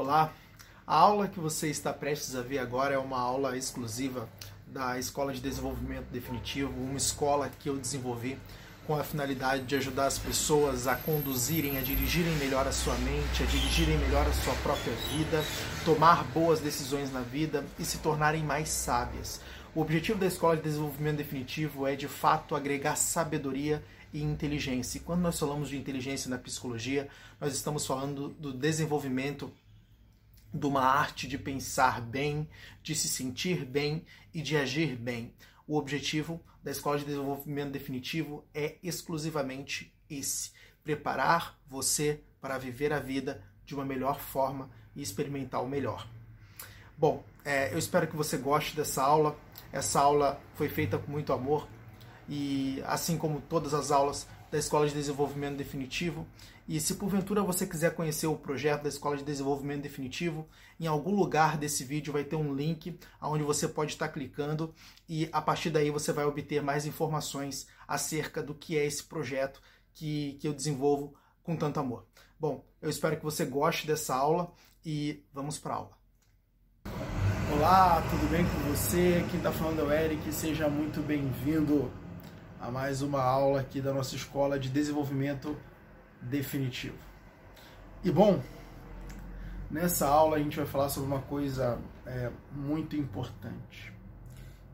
Olá, a aula que você está prestes a ver agora é uma aula exclusiva da Escola de Desenvolvimento Definitivo, uma escola que eu desenvolvi com a finalidade de ajudar as pessoas a conduzirem, a dirigirem melhor a sua mente, a dirigirem melhor a sua própria vida, tomar boas decisões na vida e se tornarem mais sábias. O objetivo da Escola de Desenvolvimento Definitivo é, de fato, agregar sabedoria e inteligência. E quando nós falamos de inteligência na psicologia, nós estamos falando do desenvolvimento de uma arte de pensar bem, de se sentir bem e de agir bem. O objetivo da Escola de Desenvolvimento Definitivo é exclusivamente esse: preparar você para viver a vida de uma melhor forma e experimentar o melhor. Bom, é, eu espero que você goste dessa aula. Essa aula foi feita com muito amor e, assim como todas as aulas, da Escola de Desenvolvimento Definitivo. E se porventura você quiser conhecer o projeto da Escola de Desenvolvimento Definitivo, em algum lugar desse vídeo vai ter um link onde você pode estar clicando e a partir daí você vai obter mais informações acerca do que é esse projeto que, que eu desenvolvo com tanto amor. Bom, eu espero que você goste dessa aula e vamos para a aula. Olá, tudo bem com você? Quem está falando é o Eric, seja muito bem-vindo a mais uma aula aqui da nossa escola de desenvolvimento definitivo. E bom, nessa aula a gente vai falar sobre uma coisa é, muito importante,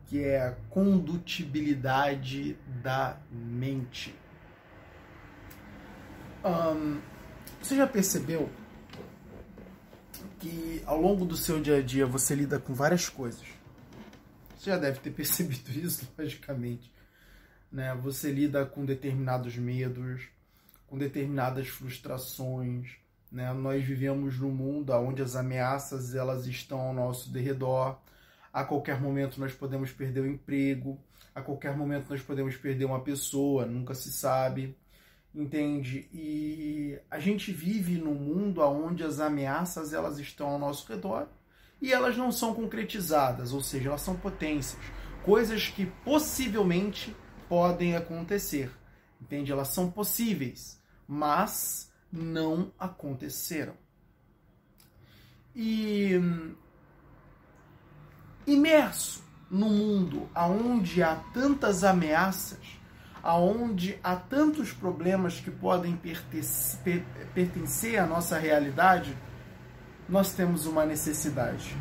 que é a condutibilidade da mente. você já percebeu que ao longo do seu dia a dia você lida com várias coisas? Você já deve ter percebido isso, logicamente né? Você lida com determinados medos, com determinadas frustrações, né? Nós vivemos num mundo onde as ameaças elas estão ao nosso derredor. A qualquer momento nós podemos perder o emprego, a qualquer momento nós podemos perder uma pessoa, nunca se sabe, entende? E a gente vive num mundo onde as ameaças elas estão ao nosso redor e elas não são concretizadas, ou seja, elas são potências, coisas que possivelmente podem acontecer. Entende? Elas são possíveis, mas não aconteceram. E imerso no mundo aonde há tantas ameaças, aonde há tantos problemas que podem pertencer à nossa realidade, nós temos uma necessidade.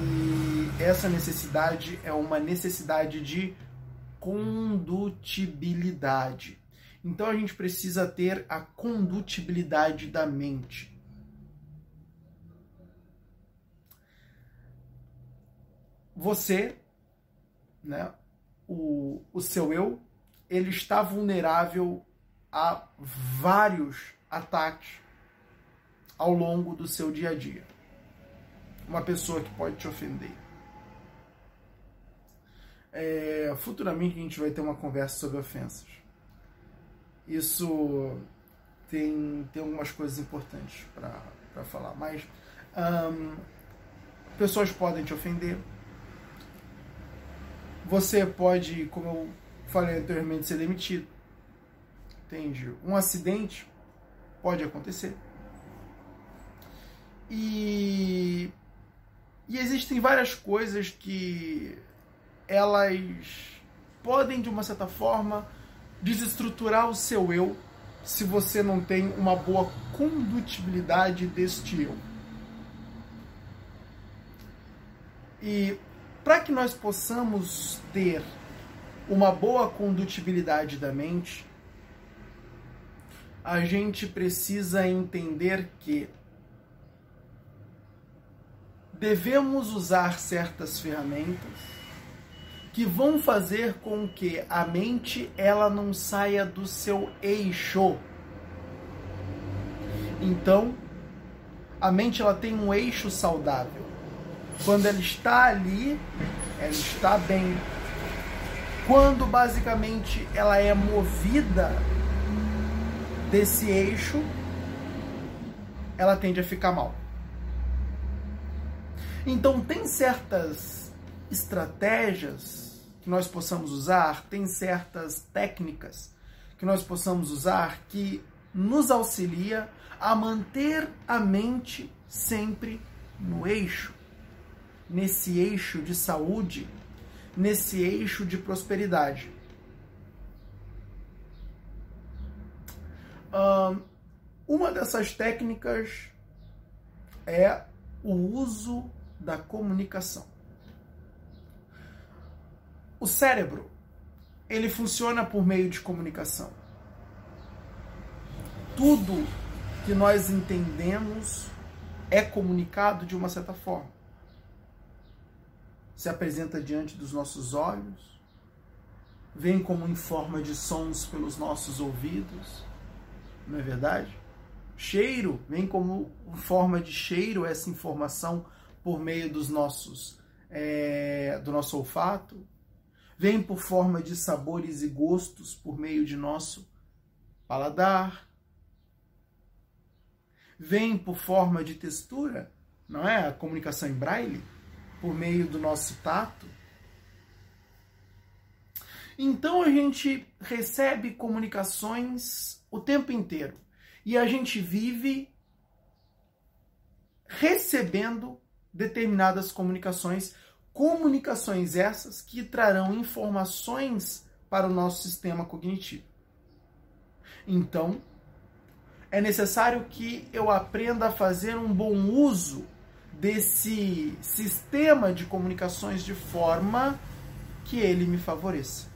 E essa necessidade é uma necessidade de condutibilidade. Então a gente precisa ter a condutibilidade da mente. Você, né, o, o seu eu, ele está vulnerável a vários ataques ao longo do seu dia a dia. Uma pessoa que pode te ofender é, futuramente a gente vai ter uma conversa sobre ofensas. Isso tem, tem algumas coisas importantes para falar, mas pessoas podem te ofender. Você pode, como eu falei anteriormente, ser demitido. Entende? Um acidente pode acontecer. E, e existem várias coisas que elas podem, de uma certa forma, desestruturar o seu eu se você não tem uma boa condutibilidade deste eu. E para que nós possamos ter uma boa condutibilidade da mente, a gente precisa entender que devemos usar certas ferramentas que vão fazer com que a mente ela não saia do seu eixo. Então, a mente ela tem um eixo saudável. Quando ela está ali, ela está bem. Quando basicamente ela é movida desse eixo, ela tende a ficar mal. Então tem certas estratégias que nós possamos usar, tem certas técnicas que nós possamos usar que nos auxilia a manter a mente sempre no eixo, nesse eixo de saúde, nesse eixo de prosperidade. uma dessas técnicas é o uso da comunicação. O cérebro, ele funciona por meio de comunicação. Tudo que nós entendemos é comunicado de uma certa forma. Se apresenta diante dos nossos olhos, vem como em forma de sons pelos nossos ouvidos, não é verdade? Cheiro vem como forma de cheiro essa informação por meio dos nossos é, do nosso olfato, vem por forma de sabores e gostos por meio de nosso paladar, vem por forma de textura, não é? A comunicação em braille, por meio do nosso tato. Então a gente recebe comunicações o tempo inteiro e a gente vive recebendo determinadas comunicações, comunicações essas que trarão informações para o nosso sistema cognitivo. Então, é necessário que eu aprenda a fazer um bom uso desse sistema de comunicações de forma que ele me favoreça.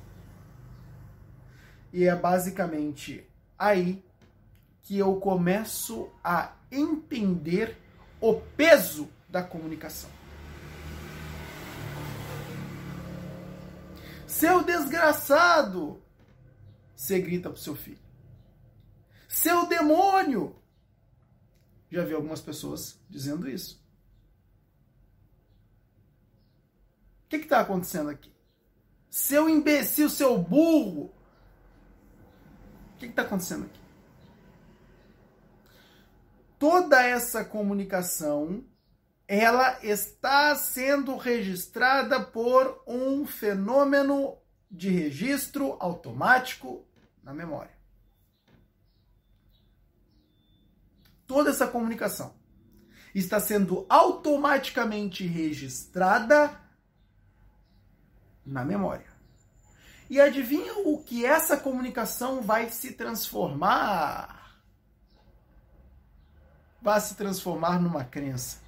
E é basicamente aí que eu começo a entender o peso da comunicação. Seu desgraçado! Você grita pro seu filho. Seu demônio! Já vi algumas pessoas dizendo isso. O que está acontecendo aqui? Seu imbecil, seu burro! O que está acontecendo aqui? Toda essa comunicação ela está sendo registrada por um fenômeno de registro automático na memória. Toda essa comunicação está sendo automaticamente registrada na memória. E adivinha o que essa comunicação vai se transformar? Vai se transformar numa crença.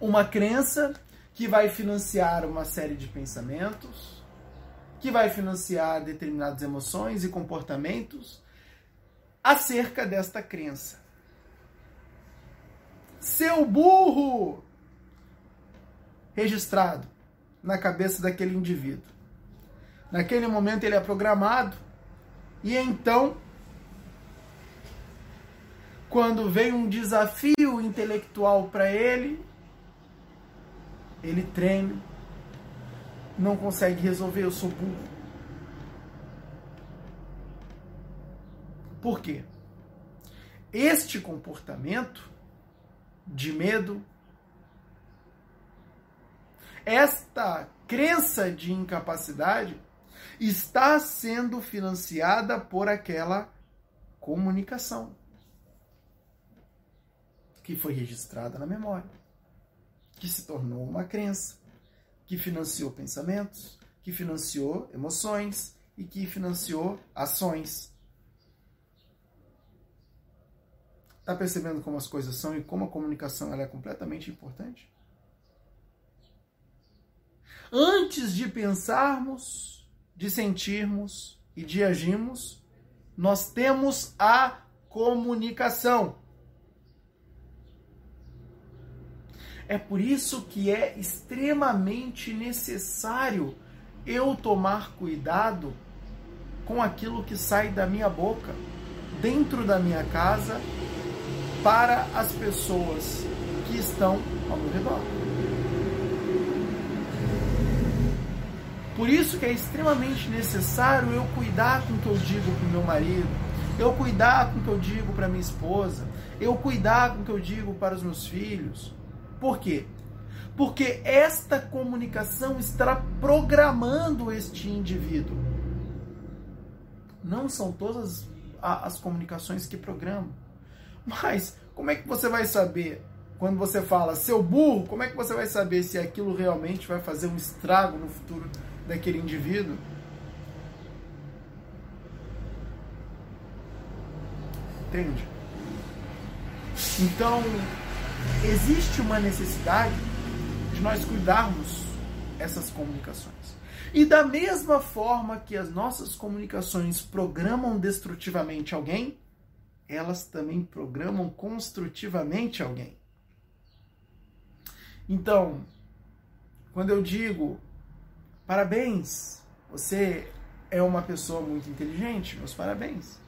Uma crença que vai financiar uma série de pensamentos, que vai financiar determinadas emoções e comportamentos acerca desta crença. Seu burro! Registrado na cabeça daquele indivíduo. Naquele momento ele é programado e então quando vem um desafio intelectual para ele, ele treme, não consegue resolver, eu sou burro. Por quê? Este comportamento de medo, esta crença de incapacidade está sendo financiada por aquela comunicação que foi registrada na memória, que se tornou uma crença, que financiou pensamentos, que financiou emoções e que financiou ações. Está percebendo como as coisas são e como a comunicação ela é completamente importante? Antes de pensarmos, de sentirmos e de agirmos, nós temos a comunicação. É por isso que é extremamente necessário eu tomar cuidado com aquilo que sai da minha boca, dentro da minha casa, para as pessoas que estão ao meu redor. Por isso que é extremamente necessário eu cuidar com o que eu digo para o meu marido, eu cuidar com o que eu digo para minha esposa, eu cuidar com o que eu digo para os meus filhos, por quê? Porque esta comunicação está programando este indivíduo. Não são todas as comunicações que programam. Mas como é que você vai saber quando você fala seu burro, como é que você vai saber se aquilo realmente vai fazer um estrago no futuro daquele indivíduo? Entende? Então, existe uma necessidade de nós cuidarmos essas comunicações. E da mesma forma que as nossas comunicações programam destrutivamente alguém, elas também programam construtivamente alguém. Então, quando eu digo parabéns, você é uma pessoa muito inteligente, meus parabéns.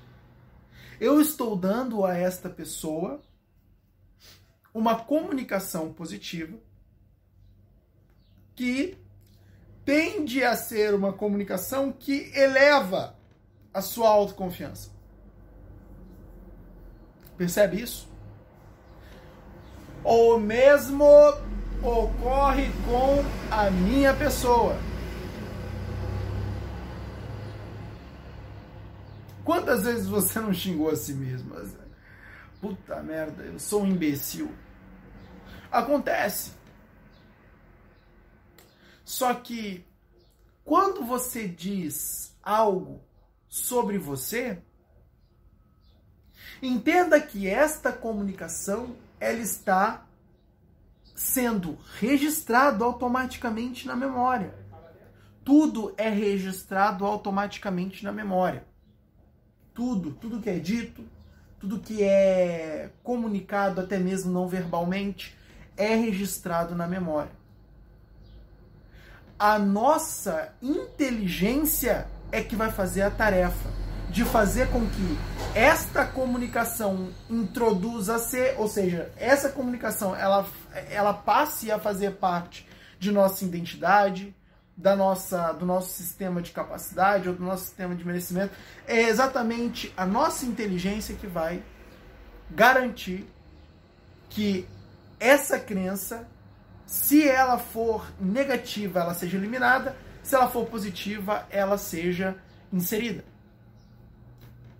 Eu estou dando a esta pessoa uma comunicação positiva que tende a ser uma comunicação que eleva a sua autoconfiança. Percebe isso? O mesmo ocorre com a minha pessoa. Quantas vezes você não xingou a si mesmo? Puta merda, eu sou um imbecil. Acontece. Só que quando você diz algo sobre você, entenda que esta comunicação ela está sendo registrado automaticamente na memória. Tudo é registrado automaticamente na memória. Tudo, tudo que é dito, tudo que é comunicado até mesmo não verbalmente é registrado na memória a nossa inteligência é que vai fazer a tarefa de fazer com que esta comunicação introduza ser, ou seja, essa comunicação ela, ela passe a fazer parte de nossa identidade, da nossa, do nosso sistema de capacidade ou do nosso sistema de merecimento. É exatamente a nossa inteligência que vai garantir que essa crença se ela for negativa, ela seja eliminada. Se ela for positiva, ela seja inserida.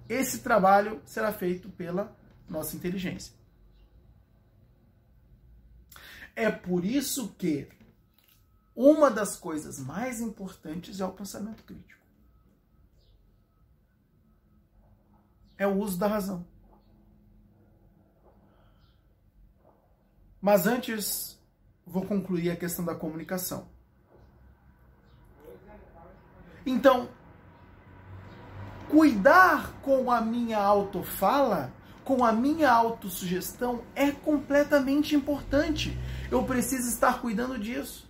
Esse trabalho será feito pela nossa inteligência. É por isso que uma das coisas mais importantes é o pensamento crítico. É o uso da razão. Mas antes vou concluir a questão da comunicação. Então, cuidar com a minha autofala, com a minha autossugestão é completamente importante. Eu preciso estar cuidando disso.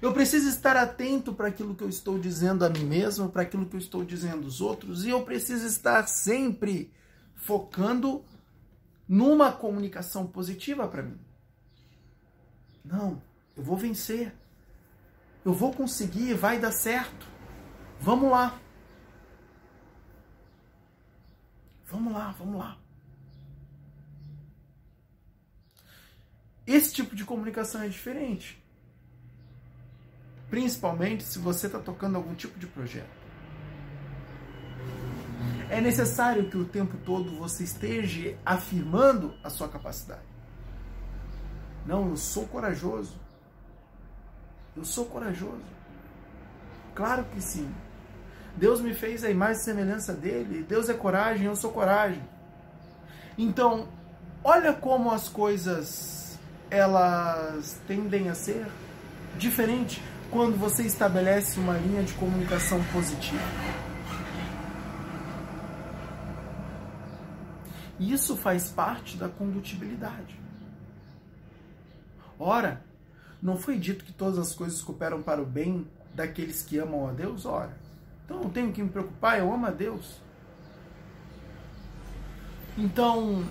Eu preciso estar atento para aquilo que eu estou dizendo a mim mesmo, para aquilo que eu estou dizendo aos outros, e eu preciso estar sempre focando numa comunicação positiva para mim. Não, eu vou vencer. Eu vou conseguir, vai dar certo. Vamos lá. Vamos lá, vamos lá. Esse tipo de comunicação é diferente. Principalmente se você está tocando algum tipo de projeto. É necessário que o tempo todo você esteja afirmando a sua capacidade. Não, eu sou corajoso. Eu sou corajoso. Claro que sim. Deus me fez a imagem e semelhança dele. Deus é coragem, eu sou coragem. Então, olha como as coisas elas tendem a ser diferente quando você estabelece uma linha de comunicação positiva. Isso faz parte da condutibilidade. Ora, não foi dito que todas as coisas cooperam para o bem daqueles que amam a Deus? Ora, então não tenho que me preocupar, eu amo a Deus. Então,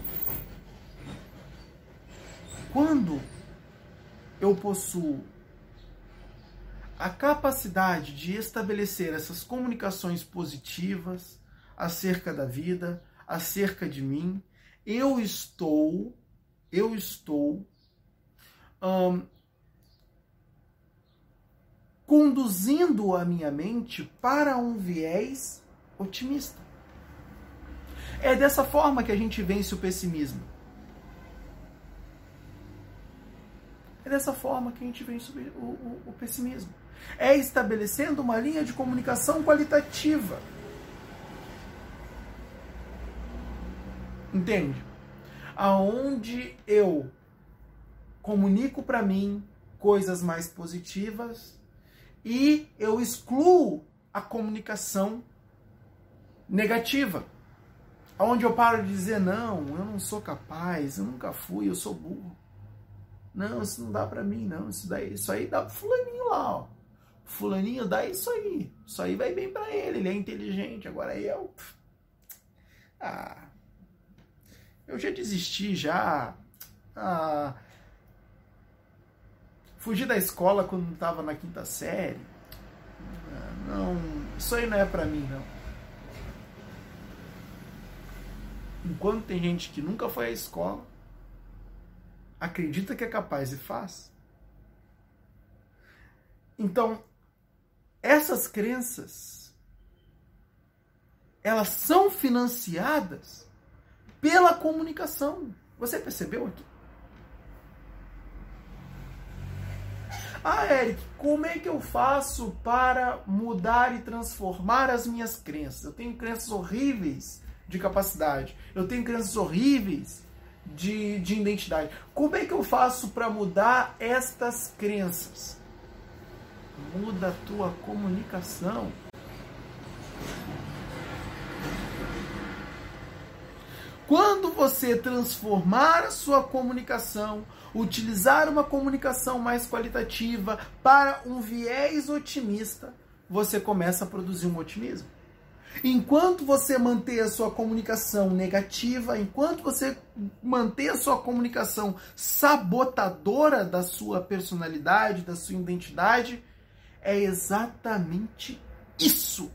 quando eu possuo a capacidade de estabelecer essas comunicações positivas acerca da vida, acerca de mim, eu estou, eu estou conduzindo a minha mente para um viés otimista. É dessa forma que a gente vence o pessimismo. É dessa forma que a gente vence o, o, o pessimismo. É estabelecendo uma linha de comunicação qualitativa. Entende? Aonde eu comunico para mim coisas mais positivas e eu excluo a comunicação negativa. Onde eu paro de dizer, não, eu não sou capaz, eu nunca fui, eu sou burro. Não, isso não dá para mim, não. Isso daí, isso aí dá pro fulaninho lá, ó. Fulaninho dá isso aí. Isso aí vai bem para ele, ele é inteligente. Agora eu. Ah. Eu já desisti já. Ah. Fugi da escola quando estava na quinta série. Não, isso aí não é para mim, não. Enquanto tem gente que nunca foi à escola, acredita que é capaz e faz. Então, essas crenças elas são financiadas pela comunicação. Você percebeu aqui? Ah, Eric, como é que eu faço para mudar e transformar as minhas crenças? Eu tenho crenças horríveis de capacidade. Eu tenho crenças horríveis de, de identidade. Como é que eu faço para mudar estas crenças? Muda a tua comunicação. Quando você transformar a sua comunicação, utilizar uma comunicação mais qualitativa para um viés otimista, você começa a produzir um otimismo. Enquanto você manter a sua comunicação negativa, enquanto você manter a sua comunicação sabotadora da sua personalidade, da sua identidade, é exatamente isso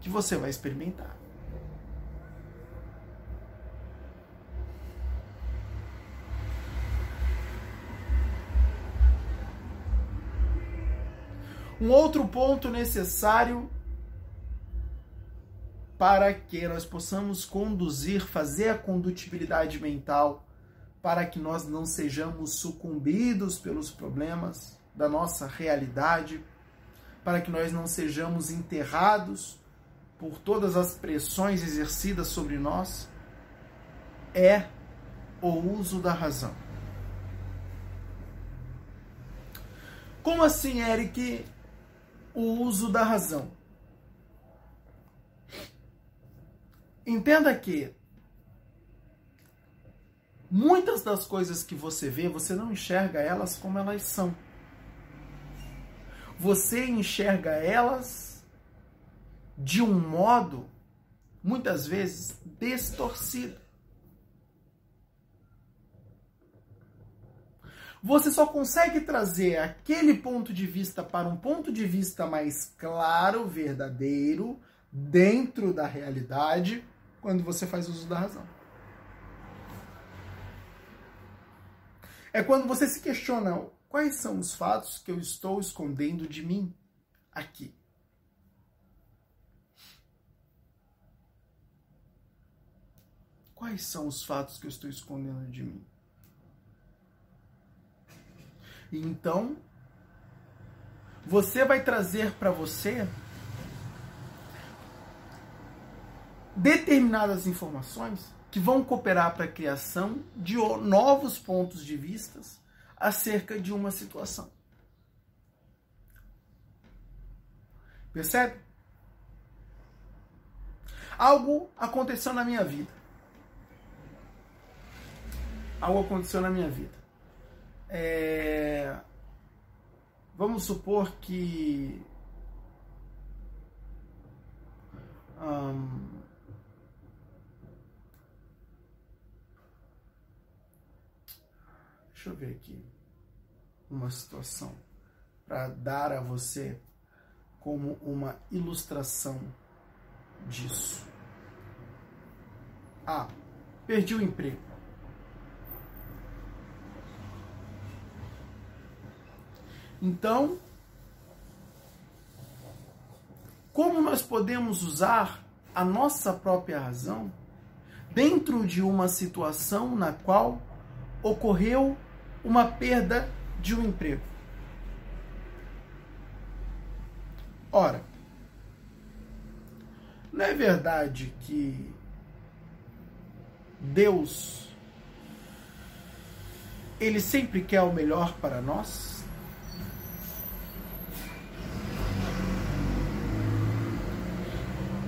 que você vai experimentar. Um outro ponto necessário para que nós possamos conduzir, fazer a condutibilidade mental, para que nós não sejamos sucumbidos pelos problemas da nossa realidade, para que nós não sejamos enterrados por todas as pressões exercidas sobre nós, é o uso da razão. Como assim, Eric, o uso da razão? Entenda que muitas das coisas que você vê, você não enxerga elas como elas são. Você enxerga elas de um modo, muitas vezes, distorcido. Você só consegue trazer aquele ponto de vista para um ponto de vista mais claro, verdadeiro, dentro da realidade, quando você faz uso da razão. É quando você se questiona quais são os fatos que eu estou escondendo de mim aqui. Quais são os fatos que eu estou escondendo de mim? E então, você vai trazer para você determinadas informações que vão cooperar para a criação de novos pontos de vistas acerca de uma situação. Percebe? Algo aconteceu na minha vida. Algo aconteceu na minha vida. É... Vamos supor que. Hum, Deixa eu ver aqui uma situação para dar a você como uma ilustração disso. Ah, perdi o emprego. Então, como nós podemos usar a nossa própria razão dentro de uma situação na qual ocorreu uma perda de um emprego. Ora, não é verdade que Deus ele sempre quer o melhor para nós?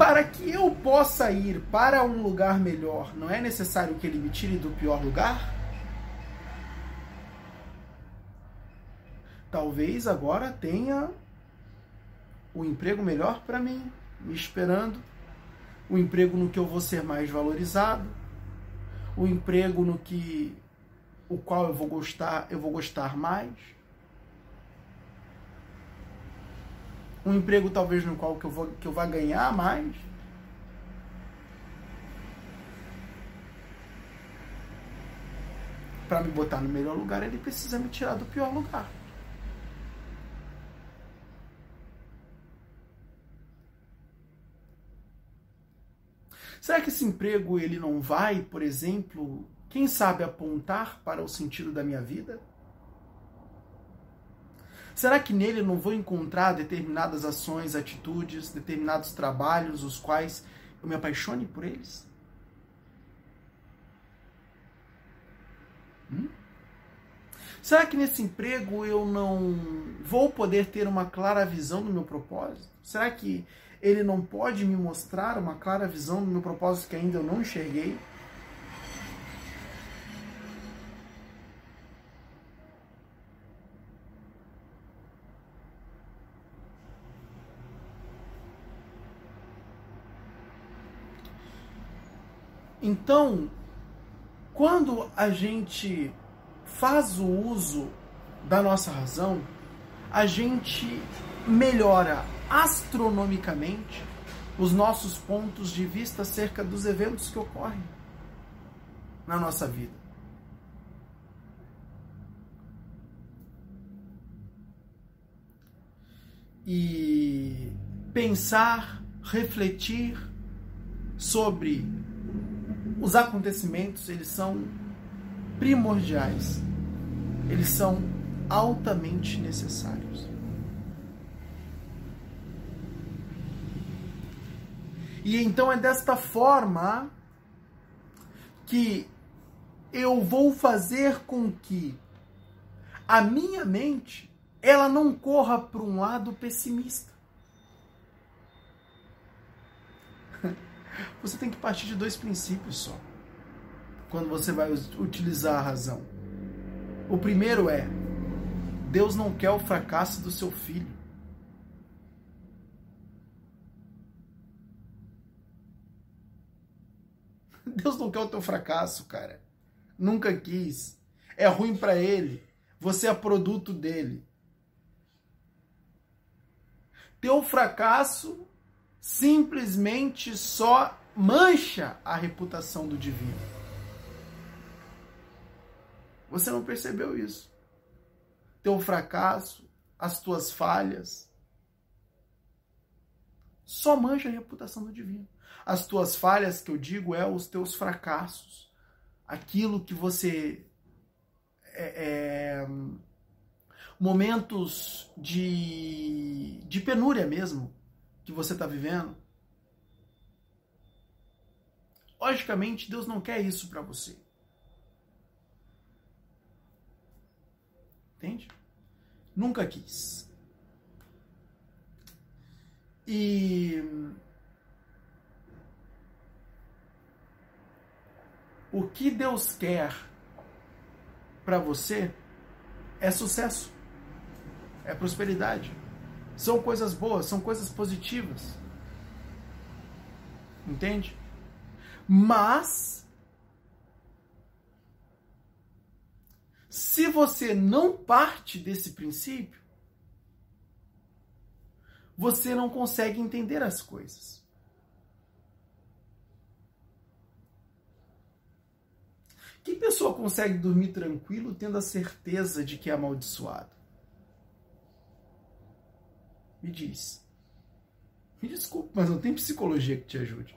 Para que eu possa ir para um lugar melhor, não é necessário que ele me tire do pior lugar? Talvez agora tenha o um emprego melhor para mim, me esperando o emprego no que eu vou ser mais valorizado, o emprego no que o qual eu vou gostar, eu vou gostar mais. Um emprego talvez no qual que eu vou que eu vá ganhar mais. Para me botar no melhor lugar, ele precisa me tirar do pior lugar. Será que esse emprego ele não vai, por exemplo, quem sabe apontar para o sentido da minha vida? Será que nele não vou encontrar determinadas ações, atitudes, determinados trabalhos, os quais eu me apaixone por eles? Hum? Será que nesse emprego eu não vou poder ter uma clara visão do meu propósito? Será que ele não pode me mostrar uma clara visão do meu propósito que ainda eu não enxerguei? Então, quando a gente faz o uso da nossa razão, a gente melhora astronomicamente os nossos pontos de vista acerca dos eventos que ocorrem na nossa vida. E pensar, refletir sobre os acontecimentos, eles são primordiais. Eles são altamente necessários. E então é desta forma que eu vou fazer com que a minha mente ela não corra para um lado pessimista. Você tem que partir de dois princípios só. Quando você vai utilizar a razão. O primeiro é: Deus não quer o fracasso do seu filho. Deus não quer o teu fracasso, cara. Nunca quis. É ruim para ele. Você é produto dele. Teu fracasso simplesmente só mancha a reputação do divino. Você não percebeu isso. Teu fracasso, as tuas falhas, só mancha a reputação do divino. As tuas falhas, que eu digo, é os teus fracassos. Aquilo que você. É, é, momentos de, de penúria mesmo que você está vivendo. Logicamente, Deus não quer isso para você. Entende? Nunca quis. E o que Deus quer para você é sucesso, é prosperidade. São coisas boas, são coisas positivas. Entende? Mas se você não parte desse princípio, você não consegue entender as coisas. Que pessoa consegue dormir tranquilo tendo a certeza de que é amaldiçoado? Me diz. Me desculpe, mas não tem psicologia que te ajude.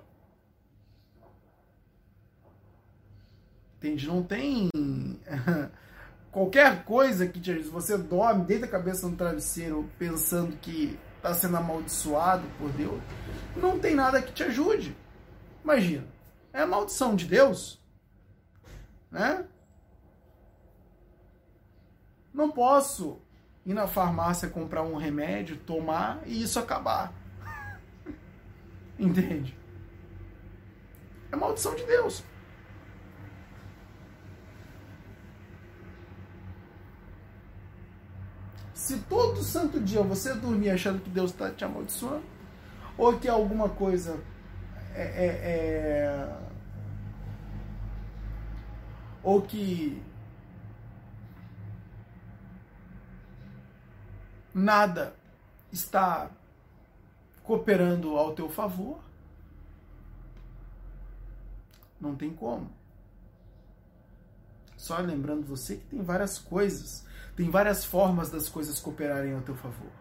Entende? Não tem qualquer coisa que te ajude. Você dorme, deita a cabeça no travesseiro pensando que está sendo amaldiçoado por Deus. Não tem nada que te ajude. Imagina, é a maldição de Deus, né? Não posso ir na farmácia comprar um remédio, tomar e isso acabar. Entende? É maldição de Deus. Se todo santo dia você dormir achando que Deus está te amaldiçoando, ou que alguma coisa é, é, é, ou que nada está cooperando ao teu favor, não tem como. Só lembrando você que tem várias coisas, tem várias formas das coisas cooperarem ao teu favor.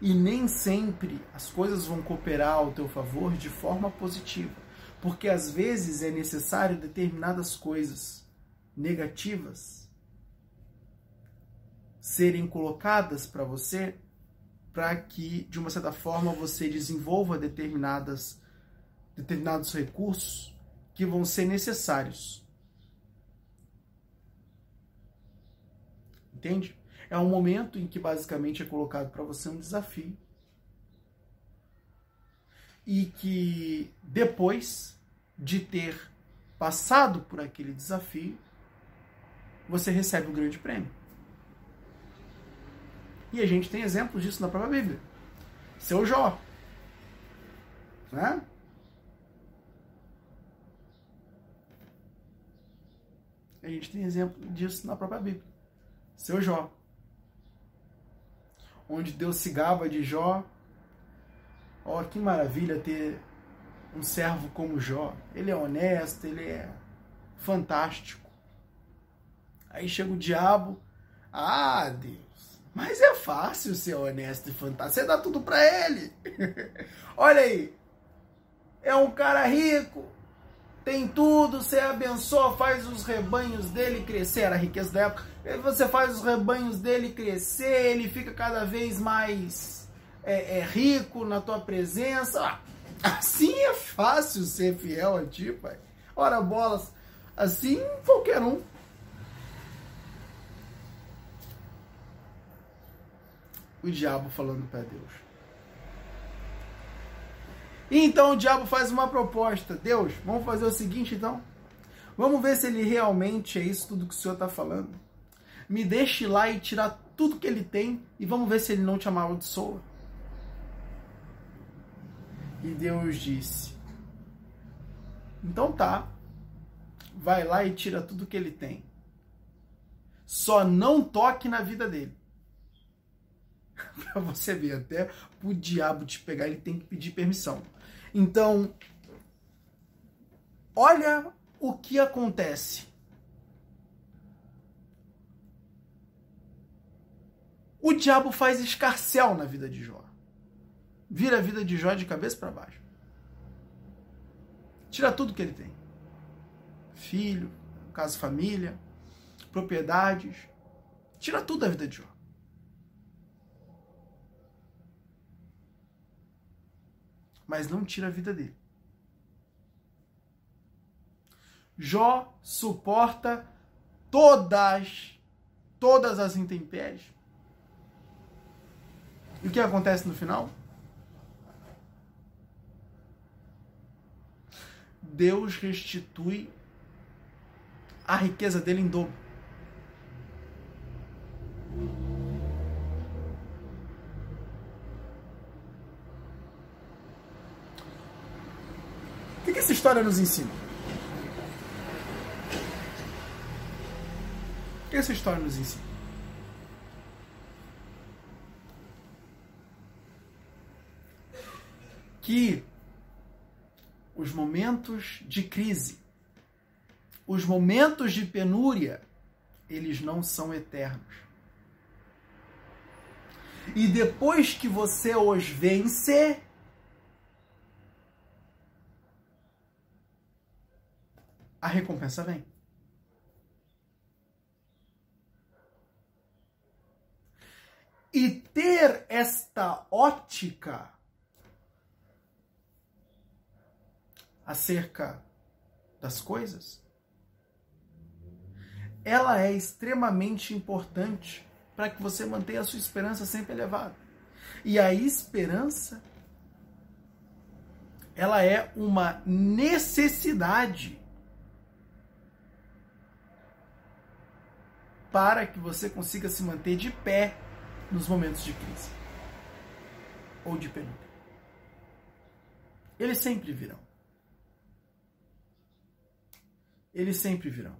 E nem sempre as coisas vão cooperar ao teu favor de forma positiva, porque às vezes é necessário determinadas coisas negativas serem colocadas para você para que de uma certa forma você desenvolva determinadas determinados recursos que vão ser necessários. Entende? É um momento em que basicamente é colocado para você um desafio. E que depois de ter passado por aquele desafio, você recebe o grande prêmio. E a gente tem exemplos disso na própria Bíblia. Seu Jó. Né? A gente tem exemplo disso na própria Bíblia. Seu Jó onde Deus se gaba de Jó. Ó, oh, que maravilha ter um servo como Jó. Ele é honesto, ele é fantástico. Aí chega o diabo. Ah, Deus, mas é fácil ser honesto e fantástico. Você dá tudo para ele. Olha aí. É um cara rico, tem tudo, você abençoa, faz os rebanhos dele crescer, era a riqueza da época. Você faz os rebanhos dele crescer, ele fica cada vez mais é, é, rico na tua presença. Ah, assim é fácil ser fiel a ti, pai. Ora, bolas, assim qualquer um. O diabo falando para Deus. E então o diabo faz uma proposta. Deus, vamos fazer o seguinte então. Vamos ver se ele realmente é isso tudo que o Senhor está falando. Me deixe lá e tirar tudo que ele tem e vamos ver se ele não te amaldiçoa. E Deus disse: Então tá, vai lá e tira tudo que ele tem. Só não toque na vida dele. para você ver, até o diabo te pegar, ele tem que pedir permissão. Então, olha o que acontece. O diabo faz escarcel na vida de Jó. Vira a vida de Jó de cabeça para baixo. Tira tudo que ele tem. Filho, caso família, propriedades. Tira tudo da vida de Jó. Mas não tira a vida dele. Jó suporta todas, todas as intempéries. E o que acontece no final? Deus restitui a riqueza dele em dobro. essa história nos ensina? O que essa história nos ensina? Que os momentos de crise, os momentos de penúria, eles não são eternos. E depois que você os vence, a recompensa vem. E ter esta ótica acerca das coisas, ela é extremamente importante para que você mantenha a sua esperança sempre elevada. E a esperança ela é uma necessidade para que você consiga se manter de pé nos momentos de crise ou de penumbra. Eles sempre virão. Eles sempre virão.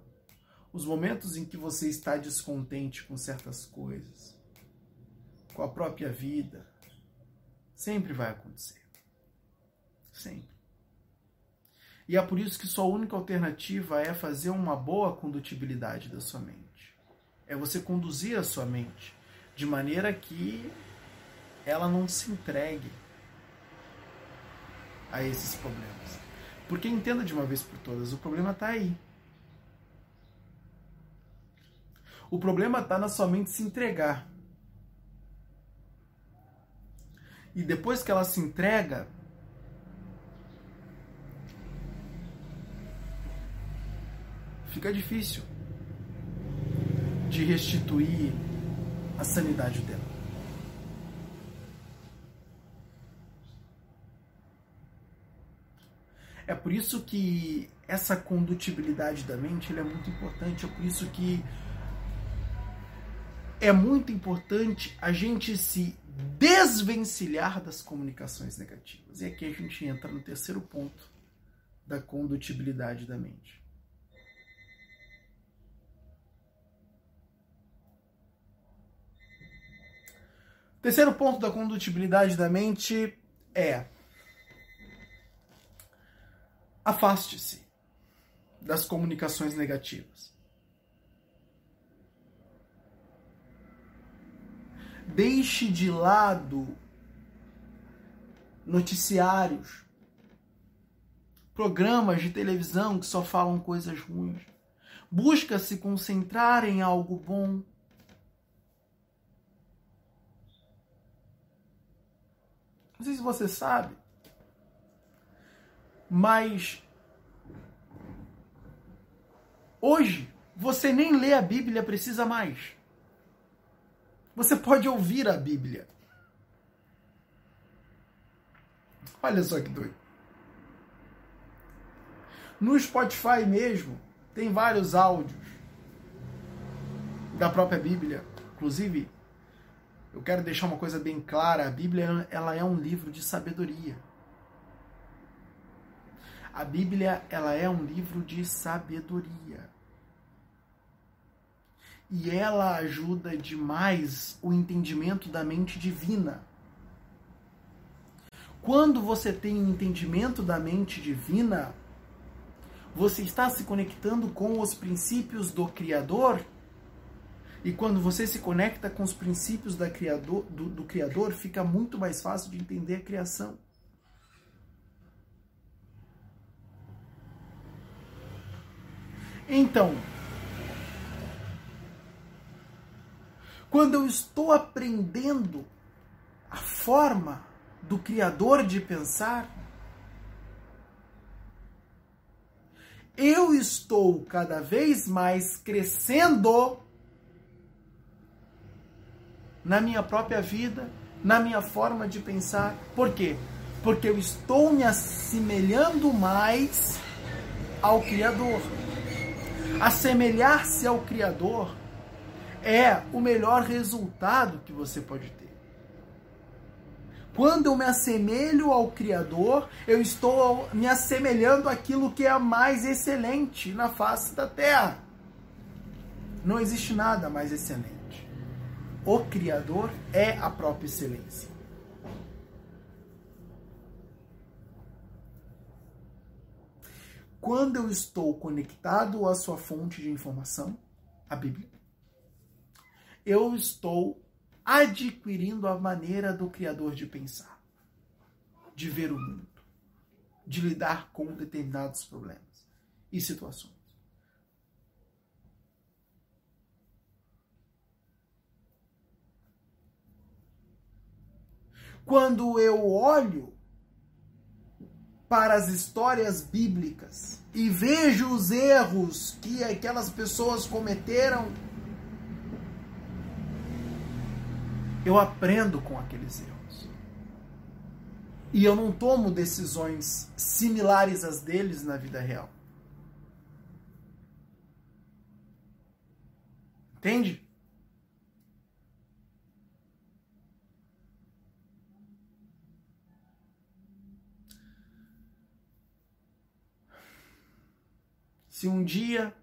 Os momentos em que você está descontente com certas coisas, com a própria vida, sempre vai acontecer. Sempre. E é por isso que sua única alternativa é fazer uma boa condutibilidade da sua mente. É você conduzir a sua mente de maneira que ela não se entregue a esses problemas. Porque entenda de uma vez por todas, o problema está aí. O problema está na sua mente se entregar. E depois que ela se entrega, fica difícil de restituir a sanidade dela. É por isso que essa condutibilidade da mente é muito importante. É por isso que é muito importante a gente se desvencilhar das comunicações negativas. E aqui a gente entra no terceiro ponto da condutibilidade da mente. Terceiro ponto da condutibilidade da mente é afaste-se das comunicações negativas. Deixe de lado noticiários, programas de televisão que só falam coisas ruins. Busca se concentrar em algo bom Não sei se você sabe, mas hoje você nem lê a Bíblia precisa mais. Você pode ouvir a Bíblia. Olha só que doido. No Spotify mesmo, tem vários áudios da própria Bíblia. Inclusive, eu quero deixar uma coisa bem clara, a Bíblia ela é um livro de sabedoria. A Bíblia ela é um livro de sabedoria. E ela ajuda demais o entendimento da mente divina. Quando você tem entendimento da mente divina, você está se conectando com os princípios do Criador e quando você se conecta com os princípios criador, do, do Criador, fica muito mais fácil de entender a criação. Então, quando eu estou aprendendo a forma do Criador de pensar, eu estou cada vez mais crescendo na minha própria vida, na minha forma de pensar. Por quê? Porque eu estou me assemelhando mais ao Criador. Assemelhar-se ao Criador é o melhor resultado que você pode ter. Quando eu me assemelho ao Criador, eu estou me assemelhando àquilo que é mais excelente na face da terra. Não existe nada mais excelente o Criador é a própria excelência. Quando eu estou conectado à sua fonte de informação, a Bíblia, eu estou adquirindo a maneira do Criador de pensar, de ver o mundo, de lidar com determinados problemas e situações. Quando eu olho para as histórias bíblicas e vejo os erros que aquelas pessoas cometeram, eu aprendo com aqueles erros. E eu não tomo decisões similares às deles na vida real. Entende? Se um dia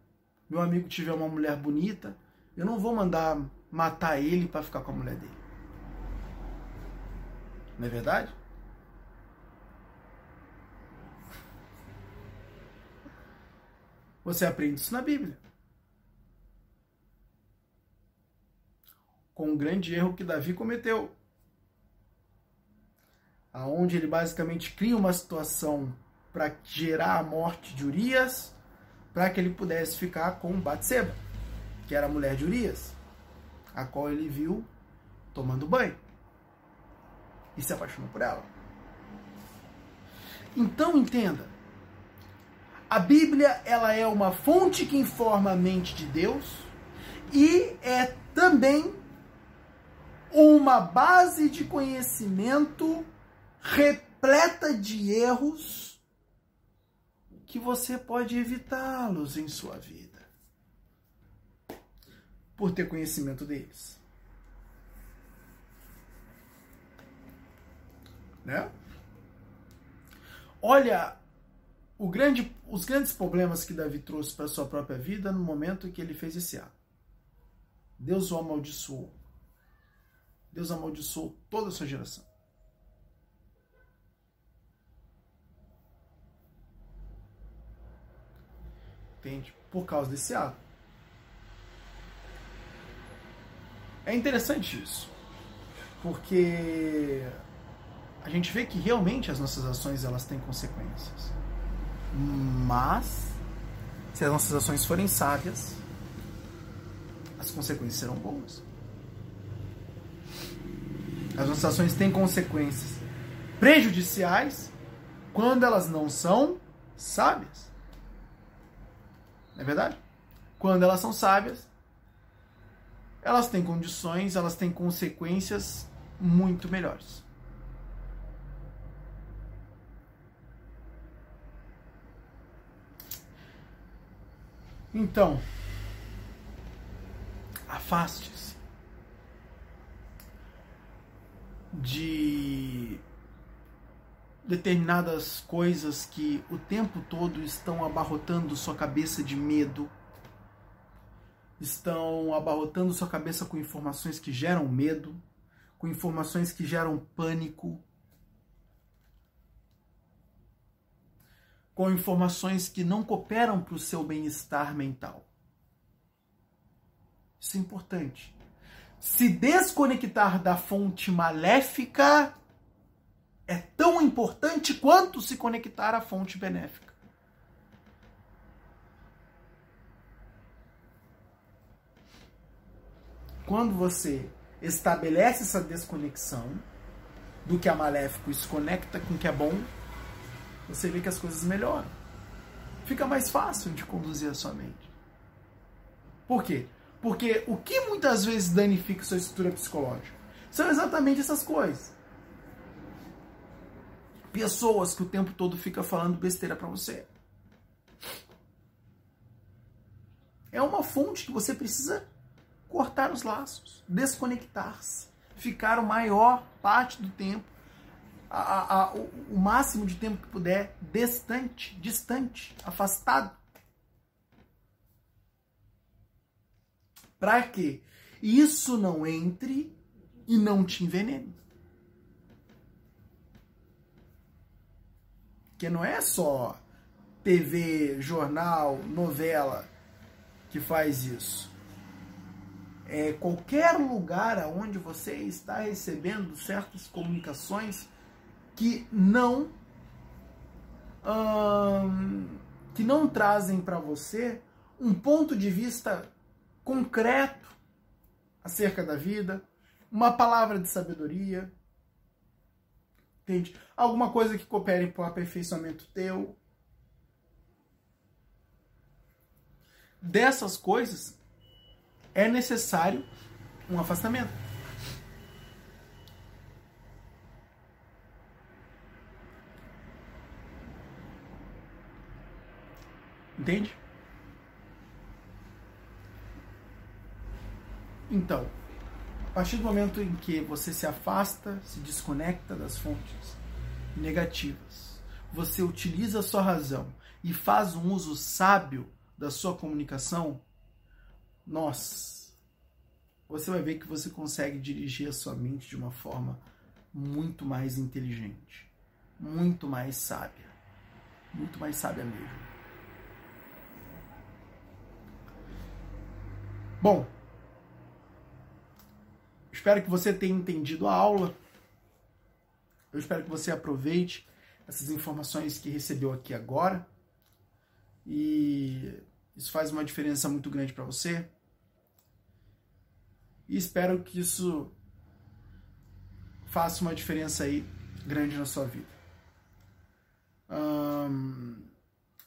meu amigo tiver uma mulher bonita, eu não vou mandar matar ele para ficar com a mulher dele. Não é verdade? Você aprende isso na Bíblia. Com o grande erro que Davi cometeu. Aonde ele basicamente cria uma situação para gerar a morte de Urias para que ele pudesse ficar com Batseba, que era a mulher de Urias, a qual ele viu tomando banho e se apaixonou por ela. Então entenda, a Bíblia ela é uma fonte que informa a mente de Deus e é também uma base de conhecimento repleta de erros que você pode evitá-los em sua vida por ter conhecimento deles. Né? Olha grande, os grandes problemas que Davi trouxe para sua própria vida no momento que ele fez esse ato. Deus o amaldiçoou. Deus amaldiçoou toda a sua geração. Por causa desse ato. É interessante isso. Porque a gente vê que realmente as nossas ações elas têm consequências. Mas se as nossas ações forem sábias, as consequências serão boas. As nossas ações têm consequências prejudiciais quando elas não são sábias. Não é verdade? Quando elas são sábias, elas têm condições, elas têm consequências muito melhores. Então, afaste-se de determinadas coisas que o tempo todo estão abarrotando sua cabeça de medo, estão abarrotando sua cabeça com informações que geram medo, com informações que geram pânico, com informações que não cooperam para o seu bem-estar mental. Isso é importante. Se desconectar da fonte maléfica é tão importante quanto se conectar à fonte benéfica. Quando você estabelece essa desconexão do que é maléfico e se conecta com o que é bom, você vê que as coisas melhoram. Fica mais fácil de conduzir a sua mente. Por quê? Porque o que muitas vezes danifica sua estrutura psicológica são exatamente essas coisas pessoas que o tempo todo fica falando besteira para você. É uma fonte que você precisa cortar os laços, desconectar-se, ficar o maior parte do tempo, a, a, a, o máximo de tempo que puder, distante, distante, afastado. Para que isso não entre e não te envenene. Que não é só TV, jornal, novela que faz isso. É qualquer lugar onde você está recebendo certas comunicações que não hum, que não trazem para você um ponto de vista concreto acerca da vida, uma palavra de sabedoria, Entende? Alguma coisa que coopere para o aperfeiçoamento teu. Dessas coisas é necessário um afastamento. Entende? Então, partir do momento em que você se afasta, se desconecta das fontes negativas, você utiliza a sua razão e faz um uso sábio da sua comunicação, nós, você vai ver que você consegue dirigir a sua mente de uma forma muito mais inteligente, muito mais sábia, muito mais sábia mesmo. Bom, Espero que você tenha entendido a aula. Eu espero que você aproveite essas informações que recebeu aqui agora. E isso faz uma diferença muito grande para você. E espero que isso faça uma diferença aí grande na sua vida. Hum,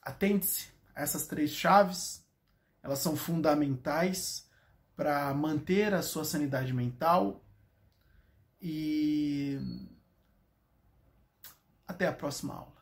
Atente-se a essas três chaves, elas são fundamentais para manter a sua sanidade mental e até a próxima aula.